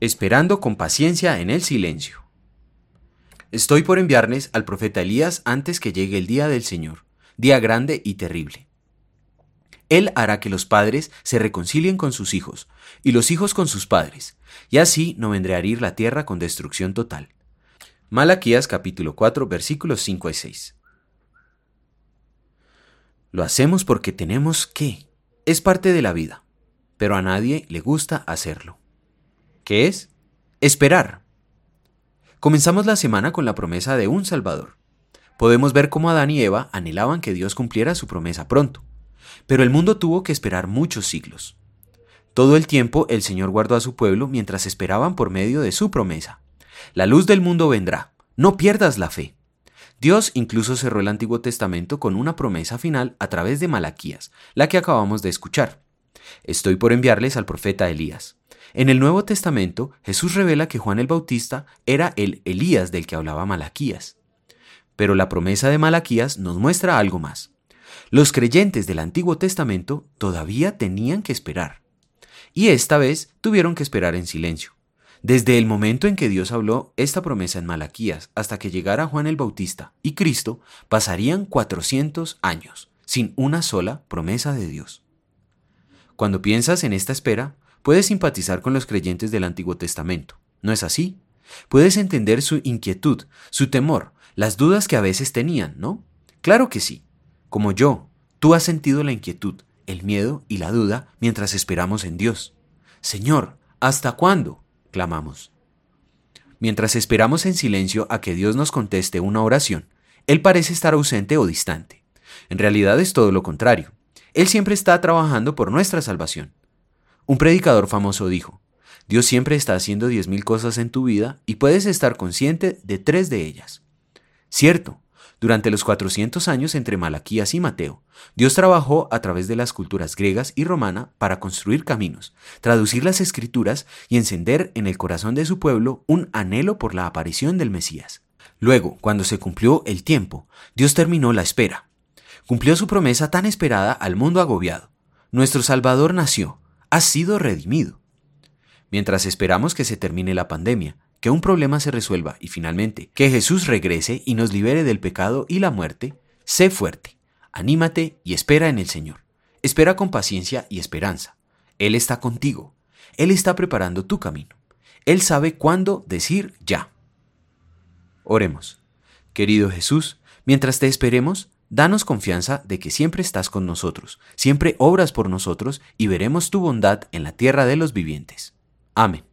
Esperando con paciencia en el silencio. Estoy por enviarles al profeta Elías antes que llegue el día del Señor, día grande y terrible. Él hará que los padres se reconcilien con sus hijos, y los hijos con sus padres, y así no vendrá a herir la tierra con destrucción total. Malaquías capítulo 4 versículos 5 y 6. Lo hacemos porque tenemos que. Es parte de la vida, pero a nadie le gusta hacerlo. ¿Qué es? Esperar. Comenzamos la semana con la promesa de un Salvador. Podemos ver cómo Adán y Eva anhelaban que Dios cumpliera su promesa pronto, pero el mundo tuvo que esperar muchos siglos. Todo el tiempo el Señor guardó a su pueblo mientras esperaban por medio de su promesa. La luz del mundo vendrá, no pierdas la fe. Dios incluso cerró el Antiguo Testamento con una promesa final a través de Malaquías, la que acabamos de escuchar. Estoy por enviarles al profeta Elías. En el Nuevo Testamento, Jesús revela que Juan el Bautista era el Elías del que hablaba Malaquías. Pero la promesa de Malaquías nos muestra algo más. Los creyentes del Antiguo Testamento todavía tenían que esperar. Y esta vez tuvieron que esperar en silencio. Desde el momento en que Dios habló esta promesa en Malaquías hasta que llegara Juan el Bautista y Cristo, pasarían 400 años, sin una sola promesa de Dios. Cuando piensas en esta espera, Puedes simpatizar con los creyentes del Antiguo Testamento, ¿no es así? Puedes entender su inquietud, su temor, las dudas que a veces tenían, ¿no? Claro que sí. Como yo, tú has sentido la inquietud, el miedo y la duda mientras esperamos en Dios. Señor, ¿hasta cuándo? clamamos. Mientras esperamos en silencio a que Dios nos conteste una oración, Él parece estar ausente o distante. En realidad es todo lo contrario. Él siempre está trabajando por nuestra salvación. Un predicador famoso dijo, Dios siempre está haciendo diez mil cosas en tu vida y puedes estar consciente de tres de ellas. Cierto, durante los 400 años entre Malaquías y Mateo, Dios trabajó a través de las culturas griegas y romana para construir caminos, traducir las escrituras y encender en el corazón de su pueblo un anhelo por la aparición del Mesías. Luego, cuando se cumplió el tiempo, Dios terminó la espera. Cumplió su promesa tan esperada al mundo agobiado. Nuestro Salvador nació, ha sido redimido. Mientras esperamos que se termine la pandemia, que un problema se resuelva y finalmente que Jesús regrese y nos libere del pecado y la muerte, sé fuerte, anímate y espera en el Señor. Espera con paciencia y esperanza. Él está contigo. Él está preparando tu camino. Él sabe cuándo decir ya. Oremos. Querido Jesús, mientras te esperemos, Danos confianza de que siempre estás con nosotros, siempre obras por nosotros y veremos tu bondad en la tierra de los vivientes. Amén.